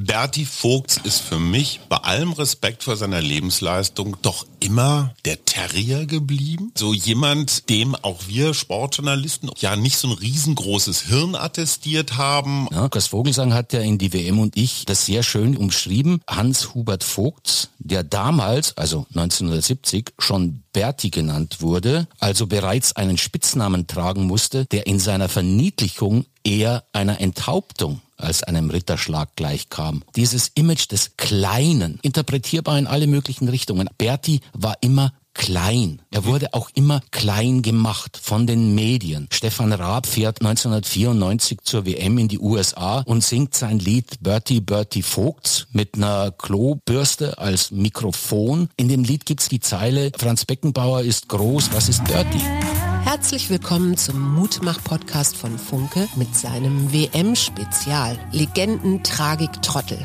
Berti Vogts ist für mich bei allem Respekt vor seiner Lebensleistung doch immer der Terrier geblieben. So jemand, dem auch wir Sportjournalisten ja nicht so ein riesengroßes Hirn attestiert haben. Ja, Gas Vogelsang hat ja in die WM und ich das sehr schön umschrieben. Hans-Hubert Vogts, der damals, also 1970, schon Berti genannt wurde, also bereits einen Spitznamen tragen musste, der in seiner Verniedlichung eher einer Enthauptung als einem Ritterschlag gleichkam. Dieses Image des Kleinen, interpretierbar in alle möglichen Richtungen. Berti war immer klein. Er wurde auch immer klein gemacht von den Medien. Stefan Raab fährt 1994 zur WM in die USA und singt sein Lied Bertie Bertie Vogts mit einer Klobürste als Mikrofon. In dem Lied gibt's die Zeile Franz Beckenbauer ist groß, was ist Bertie? Herzlich willkommen zum Mutmach-Podcast von Funke mit seinem WM-Spezial. Legenden, Tragik, Trottel.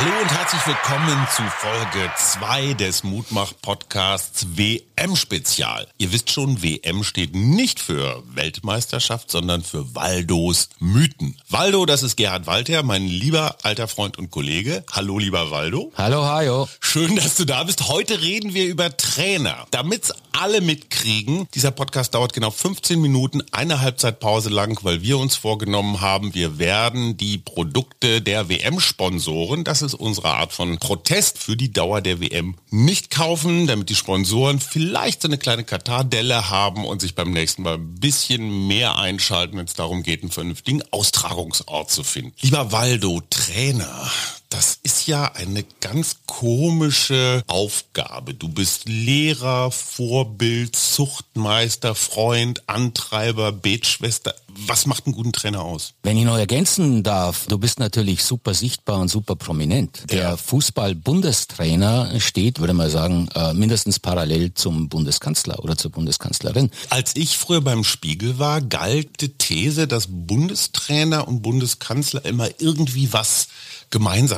Hallo und herzlich willkommen zu Folge 2 des Mutmach-Podcasts WM-Spezial. Ihr wisst schon, WM steht nicht für Weltmeisterschaft, sondern für Waldos Mythen. Waldo, das ist Gerhard Walter, mein lieber alter Freund und Kollege. Hallo, lieber Waldo. Hallo, Hajo. Schön, dass du da bist. Heute reden wir über Trainer. Damit's alle mitkriegen, dieser Podcast dauert genau 15 Minuten, eine Halbzeitpause lang, weil wir uns vorgenommen haben, wir werden die Produkte der WM-Sponsoren, das ist unsere Art von Protest für die Dauer der WM, nicht kaufen, damit die Sponsoren vielleicht so eine kleine Katardelle haben und sich beim nächsten Mal ein bisschen mehr einschalten, wenn es darum geht, einen vernünftigen Austragungsort zu finden. Lieber Waldo, Trainer, das ist ja eine ganz komische Aufgabe. Du bist Lehrer, Vorbild, Zuchtmeister, Freund, Antreiber, Betschwester. Was macht einen guten Trainer aus? Wenn ich noch ergänzen darf, du bist natürlich super sichtbar und super prominent. Der Ja. Fußball-Bundestrainer steht, würde man sagen, äh, mindestens parallel zum Bundeskanzler oder zur Bundeskanzlerin. Als ich früher beim Spiegel war, galt die These, dass Bundestrainer und Bundeskanzler immer irgendwie was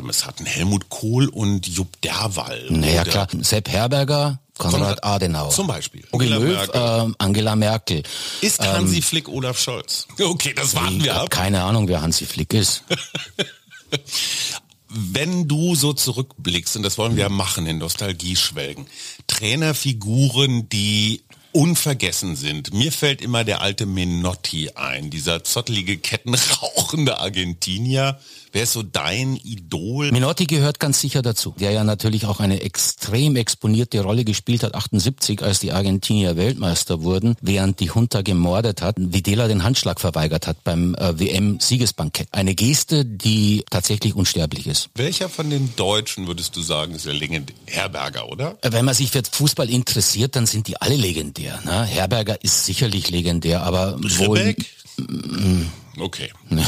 Gemeinsames hatten. Helmut Kohl und Jupp Derwall. Naja klar, Sepp Herberger, Konrad Konrad- Adenauer. Zum Beispiel. Angela Löw, Merkel. äh, Angela Merkel. Ist Hansi Flick Olaf Scholz? Okay, das warten wir ab. keine Ahnung, wer Hansi Flick ist. Wenn du so zurückblickst, und das wollen wir ja machen, in Nostalgie schwelgen, Trainerfiguren, die unvergessen sind. Mir fällt immer der alte Menotti ein, dieser zottelige, kettenrauchende Argentinier. Wer ist so dein Idol? Minotti gehört ganz sicher dazu, der ja natürlich auch eine extrem exponierte Rolle gespielt hat, 78, als die Argentinier Weltmeister wurden, während die Junta gemordet hat, Videla den Handschlag verweigert hat beim äh, WM-Siegesbankett. Eine Geste, die tatsächlich unsterblich ist. Welcher von den Deutschen würdest du sagen, ist der legendär? Herberger, oder? Äh, Wenn man sich für Fußball interessiert, dann sind die alle legendär. Ne? Herberger ist sicherlich legendär, aber wohl... Okay.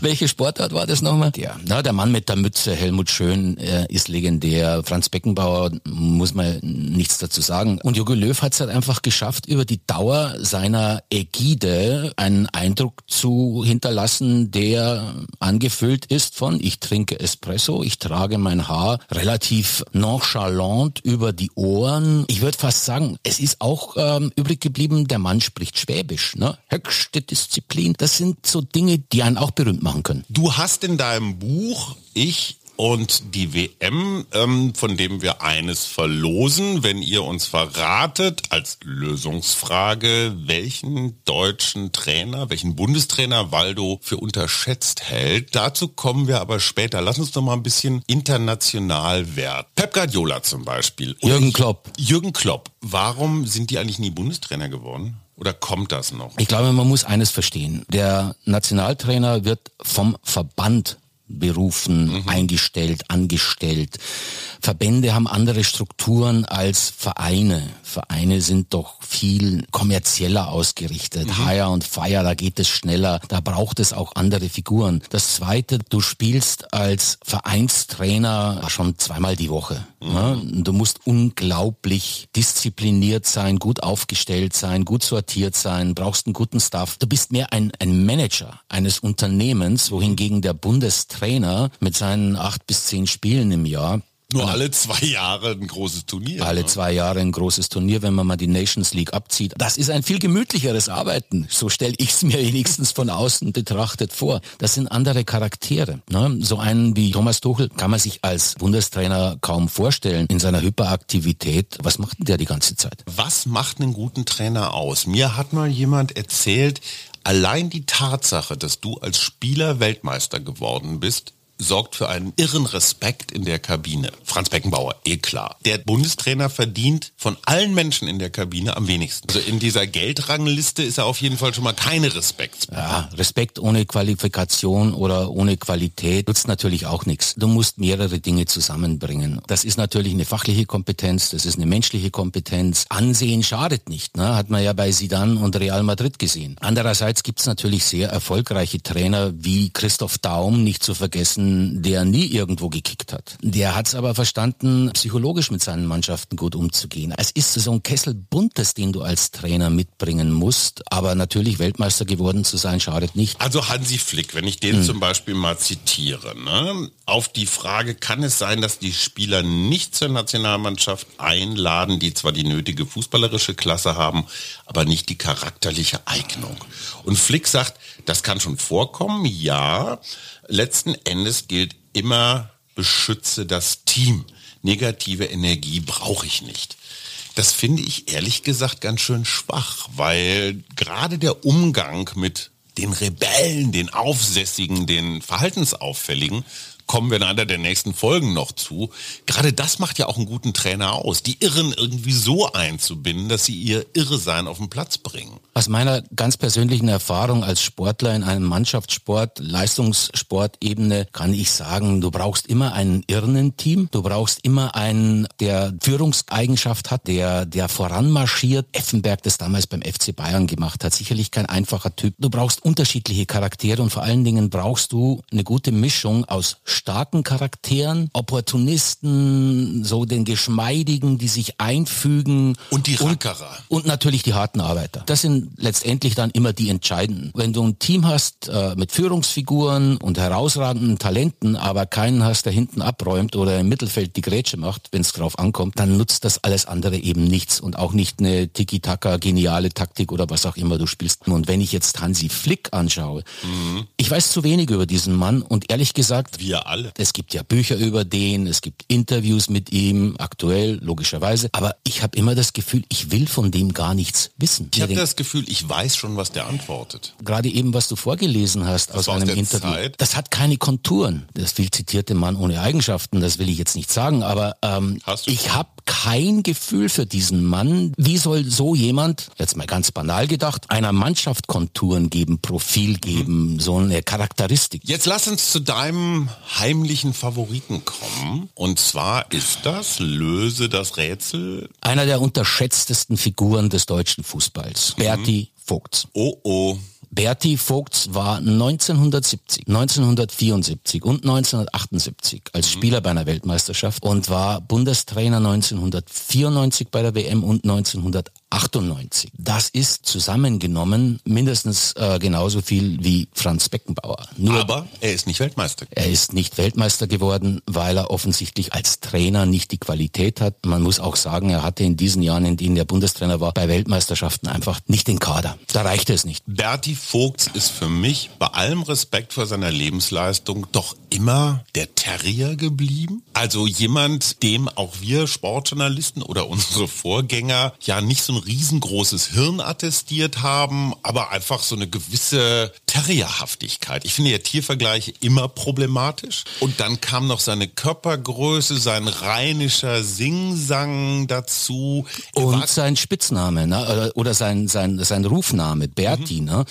Welche Sportart war das nochmal? Ja, na, der Mann mit der Mütze, Helmut Schön, äh, ist legendär. Franz Beckenbauer, muss man nichts dazu sagen. Und Jogi Löw hat es halt einfach geschafft, über die Dauer seiner Ägide einen Eindruck zu hinterlassen, der angefüllt ist von, ich trinke Espresso, ich trage mein Haar relativ nonchalant über die Ohren. Ich würde fast sagen, es ist auch ähm, übrig geblieben, der Mann spricht Schwäbisch. Ne? Höchste Disziplin. Das sind so Dinge, die einen auch berühmt machen können. Du hast in deinem Buch Ich und die WM, ähm, von dem wir eines verlosen, wenn ihr uns verratet, als Lösungsfrage, welchen deutschen Trainer, welchen Bundestrainer Waldo für unterschätzt hält. Dazu kommen wir aber später. Lass uns doch mal ein bisschen international werden. Pep Guardiola zum Beispiel. Oder Jürgen Klopp. Jürgen Klopp. Warum sind die eigentlich nie Bundestrainer geworden? Oder kommt das noch? Ich glaube, man muss eines verstehen. Der Nationaltrainer wird vom Verband berufen, mhm. eingestellt, angestellt. Verbände haben andere Strukturen als Vereine. Vereine sind doch viel kommerzieller ausgerichtet. Mhm. Hire und Fire, da geht es schneller, da braucht es auch andere Figuren. Das zweite, du spielst als Vereinstrainer schon zweimal die Woche. Mhm. Ne? Du musst unglaublich diszipliniert sein, gut aufgestellt sein, gut sortiert sein, brauchst einen guten Staff. Du bist mehr ein, ein Manager eines Unternehmens, wohingegen der Bundestrainer mit seinen acht bis zehn Spielen im Jahr nur alle zwei Jahre ein großes Turnier. Alle ne? zwei Jahre ein großes Turnier, wenn man mal die Nations League abzieht. Das ist ein viel gemütlicheres Arbeiten. So stelle ich es mir wenigstens von außen betrachtet vor. Das sind andere Charaktere. Ne? So einen wie Thomas Tuchel kann man sich als Bundestrainer kaum vorstellen in seiner Hyperaktivität. Was macht denn der die ganze Zeit? Was macht einen guten Trainer aus? Mir hat mal jemand erzählt, allein die Tatsache, dass du als Spieler Weltmeister geworden bist, sorgt für einen irren Respekt in der Kabine. Franz Beckenbauer, eh klar. Der Bundestrainer verdient von allen Menschen in der Kabine am wenigsten. Also in dieser Geldrangliste ist er auf jeden Fall schon mal keine Respekt. Ja, Respekt ohne Qualifikation oder ohne Qualität nutzt natürlich auch nichts. Du musst mehrere Dinge zusammenbringen. Das ist natürlich eine fachliche Kompetenz, das ist eine menschliche Kompetenz. Ansehen schadet nicht, ne? hat man ja bei Sidan und Real Madrid gesehen. Andererseits gibt es natürlich sehr erfolgreiche Trainer wie Christoph Daum, nicht zu vergessen, der nie irgendwo gekickt hat. Der hat es aber verstanden, psychologisch mit seinen Mannschaften gut umzugehen. Es ist so ein Kessel Buntes, den du als Trainer mitbringen musst, aber natürlich Weltmeister geworden zu sein, schadet nicht. Also Hansi Flick, wenn ich den hm. zum Beispiel mal zitiere, ne? auf die Frage, kann es sein, dass die Spieler nicht zur Nationalmannschaft einladen, die zwar die nötige fußballerische Klasse haben, aber nicht die charakterliche Eignung. Und Flick sagt, das kann schon vorkommen, ja, letzten Endes gilt immer, beschütze das Team. Negative Energie brauche ich nicht. Das finde ich ehrlich gesagt ganz schön schwach, weil gerade der Umgang mit den Rebellen, den Aufsässigen, den Verhaltensauffälligen kommen wir in einer der nächsten Folgen noch zu. Gerade das macht ja auch einen guten Trainer aus, die Irren irgendwie so einzubinden, dass sie ihr Irresein auf den Platz bringen. Aus meiner ganz persönlichen Erfahrung als Sportler in einem Mannschaftssport, Leistungssportebene, kann ich sagen, du brauchst immer einen irrenden Team, du brauchst immer einen, der Führungseigenschaft hat, der, der voranmarschiert. Effenberg das damals beim FC Bayern gemacht hat, sicherlich kein einfacher Typ. Du brauchst unterschiedliche Charaktere und vor allen Dingen brauchst du eine gute Mischung aus starken Charakteren, Opportunisten, so den Geschmeidigen, die sich einfügen. Und die Rackerer. Und, und natürlich die harten Arbeiter. Das sind letztendlich dann immer die entscheidenden. Wenn du ein Team hast äh, mit Führungsfiguren und herausragenden Talenten, aber keinen hast, der hinten abräumt oder im Mittelfeld die Grätsche macht, wenn es drauf ankommt, dann nutzt das alles andere eben nichts und auch nicht eine Tiki-Taka, geniale Taktik oder was auch immer du spielst. Und wenn ich jetzt Hansi Flick anschaue, mhm. ich weiß zu wenig über diesen Mann und ehrlich gesagt, wir alle. Es gibt ja Bücher über den, es gibt Interviews mit ihm, aktuell logischerweise. Aber ich habe immer das Gefühl, ich will von dem gar nichts wissen. Ich habe das Gefühl, ich weiß schon, was der antwortet. Gerade eben, was du vorgelesen hast das aus einem aus Interview. Zeit. Das hat keine Konturen. Das viel zitierte Mann ohne Eigenschaften, das will ich jetzt nicht sagen, aber ähm, ich habe kein Gefühl für diesen Mann. Wie soll so jemand, jetzt mal ganz banal gedacht, einer Mannschaft Konturen geben, Profil geben, mhm. so eine Charakteristik? Jetzt lass uns zu deinem heimlichen Favoriten kommen. Und zwar ist das, löse das Rätsel. Einer der unterschätztesten Figuren des deutschen Fußballs. Mhm. Berti Vogts. Oh oh. Berti Vogts war 1970, 1974 und 1978 als mhm. Spieler bei einer Weltmeisterschaft und war Bundestrainer 1994 bei der WM und 1978 98. Das ist zusammengenommen mindestens äh, genauso viel wie Franz Beckenbauer. Nur Aber er ist nicht Weltmeister. Er ist nicht Weltmeister geworden, weil er offensichtlich als Trainer nicht die Qualität hat. Man muss auch sagen, er hatte in diesen Jahren, in denen er Bundestrainer war, bei Weltmeisterschaften einfach nicht den Kader. Da reichte es nicht. Berti Vogts ist für mich bei allem Respekt vor seiner Lebensleistung doch immer der Terrier geblieben. Also jemand, dem auch wir Sportjournalisten oder unsere Vorgänger ja nicht so ein riesengroßes Hirn attestiert haben, aber einfach so eine gewisse Terrierhaftigkeit. Ich finde ja Tiervergleiche immer problematisch. Und dann kam noch seine Körpergröße, sein rheinischer Singsang dazu. Und sein Spitzname ne? oder sein, sein, sein Rufname, Berti. Mhm. Ne?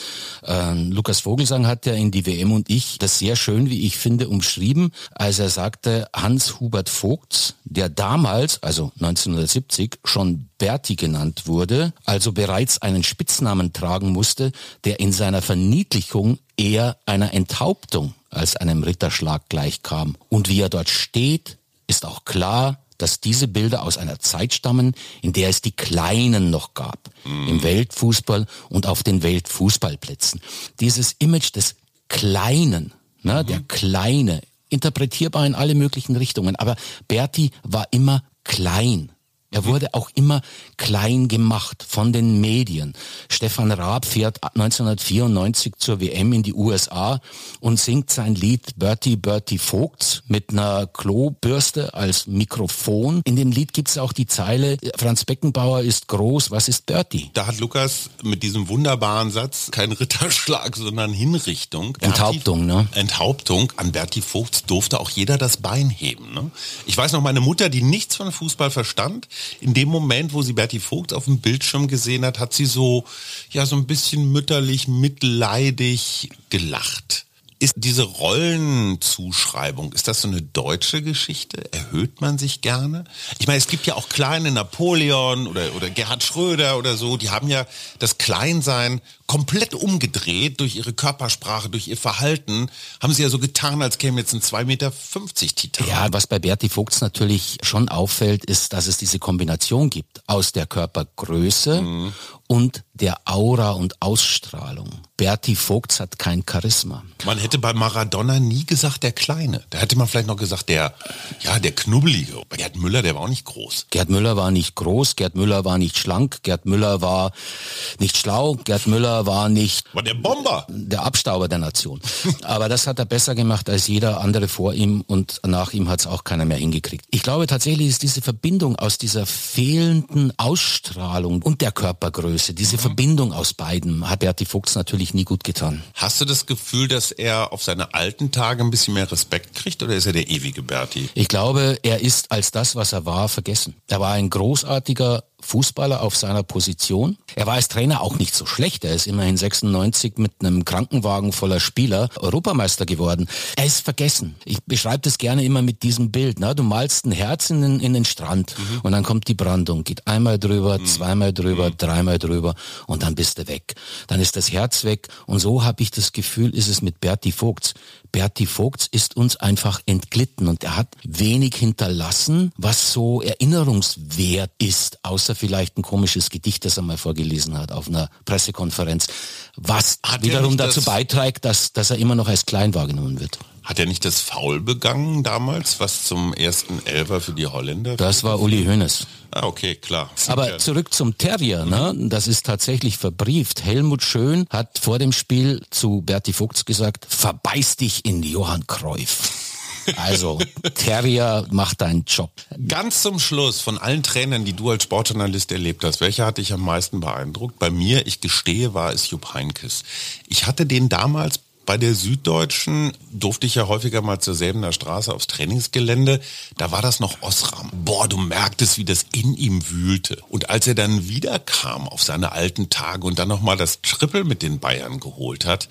Ähm, Lukas Vogelsang hat ja in die WM und ich das sehr schön, wie ich finde, umschrieben, als er sagte, Hans-Hubert Vogts, der damals, also 1970, schon Berti genannt wurde, also bereits einen Spitznamen tragen musste, der in seiner Verniedlichung eher einer Enthauptung als einem Ritterschlag gleichkam. Und wie er dort steht, ist auch klar, dass diese Bilder aus einer Zeit stammen, in der es die Kleinen noch gab, mm. im Weltfußball und auf den Weltfußballplätzen. Dieses Image des Kleinen, ne, mhm. der Kleine, interpretierbar in alle möglichen Richtungen, aber Berti war immer klein. Er wurde auch immer klein gemacht von den Medien. Stefan Raab fährt 1994 zur WM in die USA und singt sein Lied Bertie Bertie Vogts mit einer Klobürste als Mikrofon. In dem Lied gibt es auch die Zeile, Franz Beckenbauer ist groß, was ist Bertie? Da hat Lukas mit diesem wunderbaren Satz kein Ritterschlag, sondern Hinrichtung. Enthauptung, ne? Enthauptung. An Bertie Vogts durfte auch jeder das Bein heben. Ne? Ich weiß noch, meine Mutter, die nichts von Fußball verstand, in dem Moment, wo sie Bertie Vogt auf dem Bildschirm gesehen hat, hat sie so, ja, so ein bisschen mütterlich, mitleidig gelacht. Ist diese Rollenzuschreibung, ist das so eine deutsche Geschichte? Erhöht man sich gerne? Ich meine, es gibt ja auch kleine Napoleon oder, oder Gerhard Schröder oder so, die haben ja das Kleinsein komplett umgedreht durch ihre Körpersprache, durch ihr Verhalten, haben sie ja so getan, als käme jetzt ein 2,50 Meter Titan. Ja, was bei Berti Vogts natürlich schon auffällt, ist, dass es diese Kombination gibt aus der Körpergröße mhm und der Aura und Ausstrahlung. Berti Vogts hat kein Charisma. Man hätte bei Maradona nie gesagt der Kleine. Da hätte man vielleicht noch gesagt der, ja, der Knubbelige. Gerd Müller, der war auch nicht groß. Gerd Müller war nicht groß, Gerd Müller war nicht schlank, Gerd Müller war nicht schlau, Gerd Müller war nicht... War der Bomber. Der Abstauber der Nation. Aber das hat er besser gemacht als jeder andere vor ihm und nach ihm hat es auch keiner mehr hingekriegt. Ich glaube tatsächlich ist diese Verbindung aus dieser fehlenden Ausstrahlung und der Körpergröße Größe, diese mhm. Verbindung aus beiden hat Berti Fuchs natürlich nie gut getan. Hast du das Gefühl, dass er auf seine alten Tage ein bisschen mehr Respekt kriegt oder ist er der ewige Berti? Ich glaube, er ist als das, was er war, vergessen. Er war ein großartiger Fußballer auf seiner Position. Er war als Trainer auch nicht so schlecht. Er ist immerhin 96 mit einem Krankenwagen voller Spieler Europameister geworden. Er ist vergessen. Ich beschreibe das gerne immer mit diesem Bild. Ne? Du malst ein Herz in den, in den Strand mhm. und dann kommt die Brandung, geht einmal drüber, mhm. zweimal drüber, mhm. dreimal drüber und dann bist du weg. Dann ist das Herz weg und so habe ich das Gefühl, ist es mit Berti Vogts. Berti Vogts ist uns einfach entglitten und er hat wenig hinterlassen, was so erinnerungswert ist, außer vielleicht ein komisches Gedicht, das er mal vorgelesen hat auf einer Pressekonferenz, was hat wiederum dazu beiträgt, dass, dass er immer noch als klein wahrgenommen wird. Hat er nicht das Foul begangen damals, was zum ersten Elfer für die Holländer? Das war Uli Hoeneß. Ah, okay, klar. Aber zurück zum Terrier, ne? Das ist tatsächlich verbrieft. Helmut Schön hat vor dem Spiel zu Berti Vogts gesagt, verbeiß dich in Johann Cruyff. Also, Terrier macht deinen Job. Ganz zum Schluss, von allen Trainern, die du als Sportjournalist erlebt hast, welcher hat dich am meisten beeindruckt? Bei mir, ich gestehe, war es Jupp Heinkes. Ich hatte den damals bei der Süddeutschen durfte ich ja häufiger mal zur Säbener Straße aufs Trainingsgelände. Da war das noch Osram. Boah, du merktest, wie das in ihm wühlte. Und als er dann wiederkam auf seine alten Tage und dann nochmal das Triple mit den Bayern geholt hat,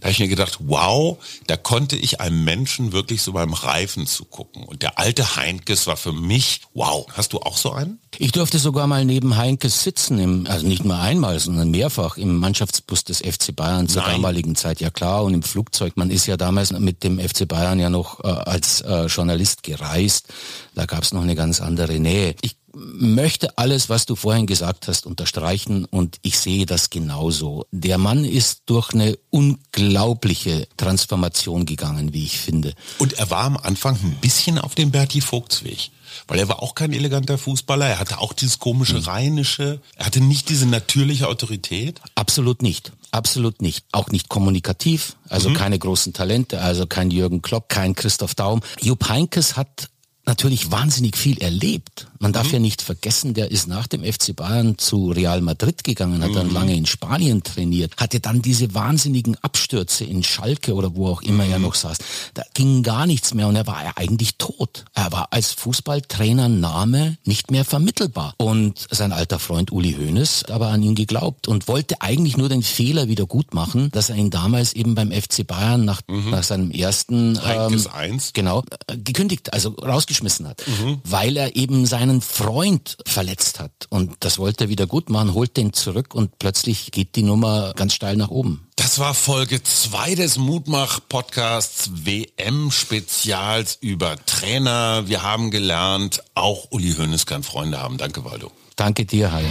da habe ich mir gedacht, wow, da konnte ich einem Menschen wirklich so beim Reifen zugucken. Und der alte Heinkes war für mich, wow. Hast du auch so einen? Ich durfte sogar mal neben Heinkes sitzen, im, also nicht nur einmal, sondern mehrfach im Mannschaftsbus des FC Bayern zur Nein. damaligen Zeit, ja klar, und im Flugzeug. Man ist ja damals mit dem FC Bayern ja noch äh, als äh, Journalist gereist. Da gab es noch eine ganz andere Nähe. Ich möchte alles, was du vorhin gesagt hast, unterstreichen und ich sehe das genauso. Der Mann ist durch eine unglaubliche Transformation gegangen, wie ich finde. Und er war am Anfang ein bisschen auf dem Berti Vogtsweg. Weil er war auch kein eleganter Fußballer, er hatte auch dieses komische hm. Rheinische, er hatte nicht diese natürliche Autorität. Absolut nicht, absolut nicht. Auch nicht kommunikativ, also mhm. keine großen Talente, also kein Jürgen Klopp, kein Christoph Daum. Jupp Heinkes hat natürlich wahnsinnig viel erlebt. Man darf mhm. ja nicht vergessen, der ist nach dem FC Bayern zu Real Madrid gegangen, hat mhm. dann lange in Spanien trainiert, hatte dann diese wahnsinnigen Abstürze in Schalke oder wo auch immer mhm. er noch saß. Da ging gar nichts mehr und er war ja eigentlich tot. Er war als Fußballtrainer Name nicht mehr vermittelbar. Und sein alter Freund Uli Hoeneß aber an ihn geglaubt und wollte eigentlich nur den Fehler wieder gut machen, dass er ihn damals eben beim FC Bayern nach, mhm. nach seinem ersten ähm, genau äh, gekündigt, also rausgeschmissen hat, mhm. weil er eben seinen Freund verletzt hat. Und das wollte er wieder gut machen, holt den zurück und plötzlich geht die Nummer ganz steil nach oben. Das war Folge 2 des Mutmach-Podcasts WM-Spezials über Trainer. Wir haben gelernt, auch Uli Hoeneß kann Freunde haben. Danke, Waldo. Danke dir, Halle.